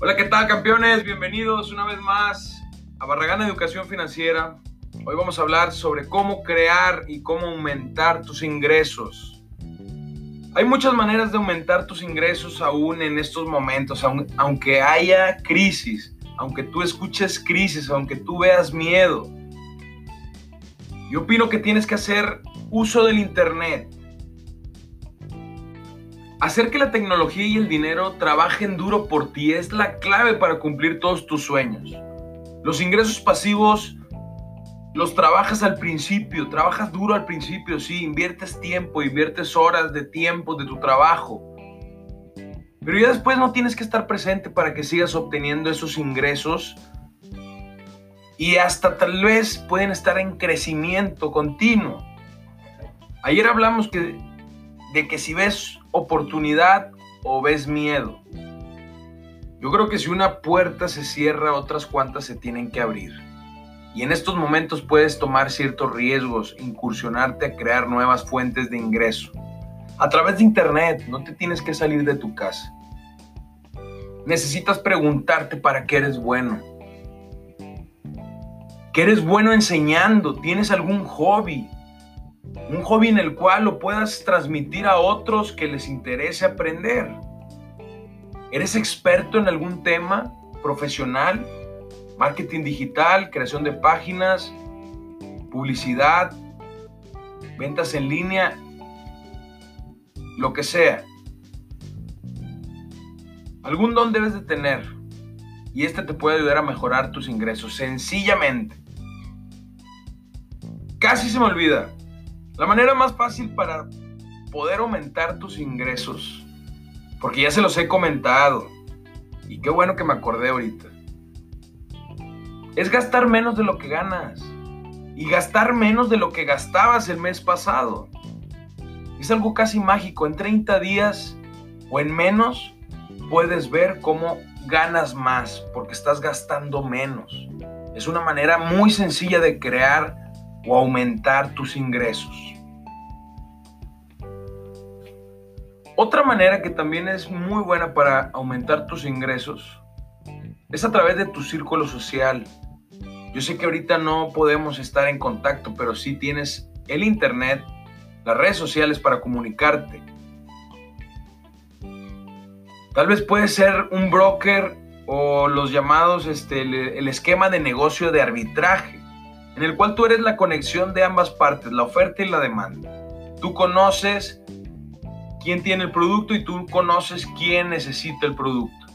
Hola, ¿qué tal campeones? Bienvenidos una vez más a Barragán Educación Financiera. Hoy vamos a hablar sobre cómo crear y cómo aumentar tus ingresos. Hay muchas maneras de aumentar tus ingresos aún en estos momentos, aunque haya crisis, aunque tú escuches crisis, aunque tú veas miedo. Yo opino que tienes que hacer uso del Internet, Hacer que la tecnología y el dinero trabajen duro por ti es la clave para cumplir todos tus sueños. Los ingresos pasivos los trabajas al principio, trabajas duro al principio, sí, inviertes tiempo, inviertes horas de tiempo de tu trabajo. Pero ya después no tienes que estar presente para que sigas obteniendo esos ingresos y hasta tal vez pueden estar en crecimiento continuo. Ayer hablamos que, de que si ves oportunidad o ves miedo? Yo creo que si una puerta se cierra, otras cuantas se tienen que abrir. Y en estos momentos puedes tomar ciertos riesgos, incursionarte a crear nuevas fuentes de ingreso. A través de Internet, no te tienes que salir de tu casa. Necesitas preguntarte para qué eres bueno. ¿Qué eres bueno enseñando? ¿Tienes algún hobby? Un hobby en el cual lo puedas transmitir a otros que les interese aprender. ¿Eres experto en algún tema profesional? Marketing digital, creación de páginas, publicidad, ventas en línea, lo que sea. Algún don debes de tener y este te puede ayudar a mejorar tus ingresos sencillamente. Casi se me olvida. La manera más fácil para poder aumentar tus ingresos, porque ya se los he comentado, y qué bueno que me acordé ahorita, es gastar menos de lo que ganas y gastar menos de lo que gastabas el mes pasado. Es algo casi mágico, en 30 días o en menos puedes ver cómo ganas más porque estás gastando menos. Es una manera muy sencilla de crear o aumentar tus ingresos. Otra manera que también es muy buena para aumentar tus ingresos es a través de tu círculo social. Yo sé que ahorita no podemos estar en contacto, pero sí tienes el internet, las redes sociales para comunicarte. Tal vez puedes ser un broker o los llamados, este, el esquema de negocio de arbitraje en el cual tú eres la conexión de ambas partes, la oferta y la demanda. Tú conoces quién tiene el producto y tú conoces quién necesita el producto.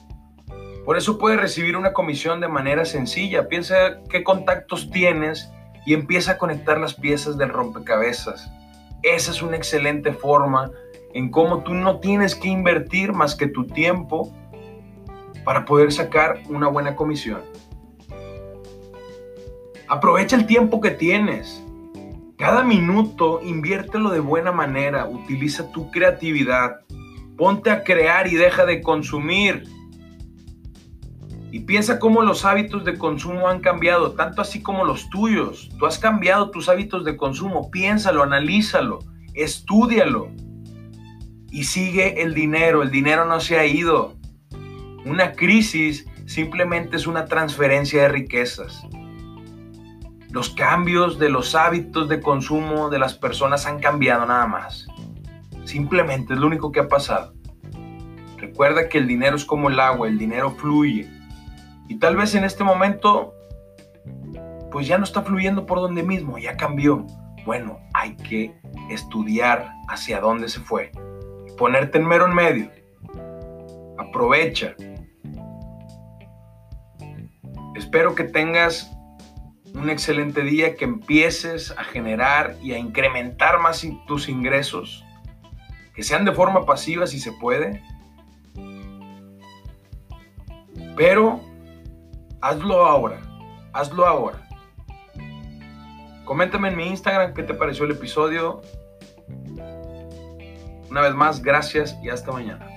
Por eso puedes recibir una comisión de manera sencilla. Piensa qué contactos tienes y empieza a conectar las piezas del rompecabezas. Esa es una excelente forma en cómo tú no tienes que invertir más que tu tiempo para poder sacar una buena comisión. Aprovecha el tiempo que tienes. Cada minuto inviértelo de buena manera. Utiliza tu creatividad. Ponte a crear y deja de consumir. Y piensa cómo los hábitos de consumo han cambiado, tanto así como los tuyos. Tú has cambiado tus hábitos de consumo. Piénsalo, analízalo, estudialo. Y sigue el dinero. El dinero no se ha ido. Una crisis simplemente es una transferencia de riquezas. Los cambios de los hábitos de consumo de las personas han cambiado nada más. Simplemente es lo único que ha pasado. Recuerda que el dinero es como el agua, el dinero fluye. Y tal vez en este momento, pues ya no está fluyendo por donde mismo, ya cambió. Bueno, hay que estudiar hacia dónde se fue. Ponerte en mero en medio. Aprovecha. Espero que tengas un excelente día, que empieces a generar y a incrementar más tus ingresos, que sean de forma pasiva si se puede, pero hazlo ahora, hazlo ahora. Coméntame en mi Instagram qué te pareció el episodio. Una vez más, gracias y hasta mañana.